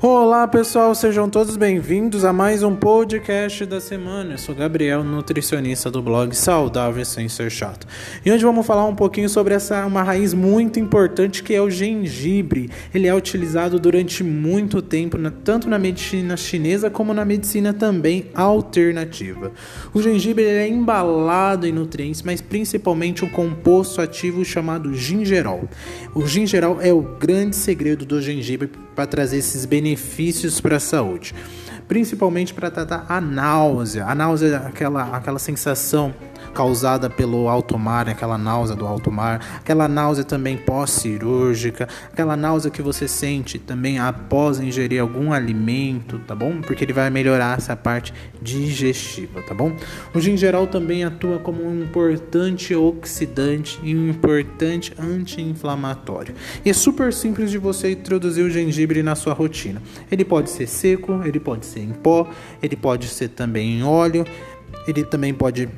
Olá pessoal, sejam todos bem-vindos a mais um podcast da semana. Eu sou Gabriel, nutricionista do blog Saudável Sem Ser Chato. E hoje vamos falar um pouquinho sobre essa uma raiz muito importante que é o gengibre. Ele é utilizado durante muito tempo, tanto na medicina chinesa como na medicina também alternativa. O gengibre é embalado em nutrientes, mas principalmente um composto ativo chamado gingerol. O gingerol é o grande segredo do gengibre para trazer esses benefícios benefícios para a saúde, principalmente para tratar a náusea. A náusea é aquela, aquela sensação causada pelo alto mar, aquela náusea do alto mar, aquela náusea também pós-cirúrgica, aquela náusea que você sente também após ingerir algum alimento, tá bom? Porque ele vai melhorar essa parte digestiva, tá bom? O gingerol também atua como um importante oxidante e um importante anti-inflamatório. E é super simples de você introduzir o gengibre na sua rotina. Ele pode ser seco, ele pode ser em pó, ele pode ser também em óleo, ele também pode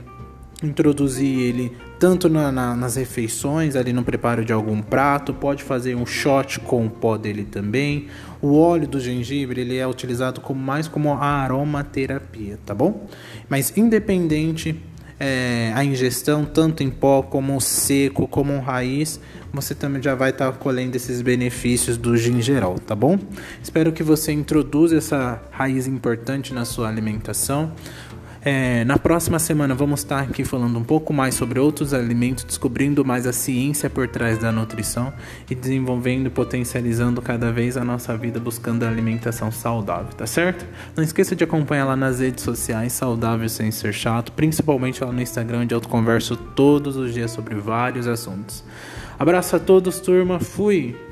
introduzir ele tanto na, na, nas refeições, ali no preparo de algum prato, pode fazer um shot com o pó dele também. O óleo do gengibre ele é utilizado como, mais como aromaterapia, tá bom? Mas independente é, a ingestão, tanto em pó como seco, como raiz, você também já vai estar tá colhendo esses benefícios do gingerol, tá bom? Espero que você introduza essa raiz importante na sua alimentação. É, na próxima semana vamos estar aqui falando um pouco mais sobre outros alimentos, descobrindo mais a ciência por trás da nutrição e desenvolvendo e potencializando cada vez a nossa vida buscando a alimentação saudável, tá certo? Não esqueça de acompanhar lá nas redes sociais Saudável Sem Ser Chato, principalmente lá no Instagram, onde eu converso todos os dias sobre vários assuntos. Abraço a todos, turma. Fui!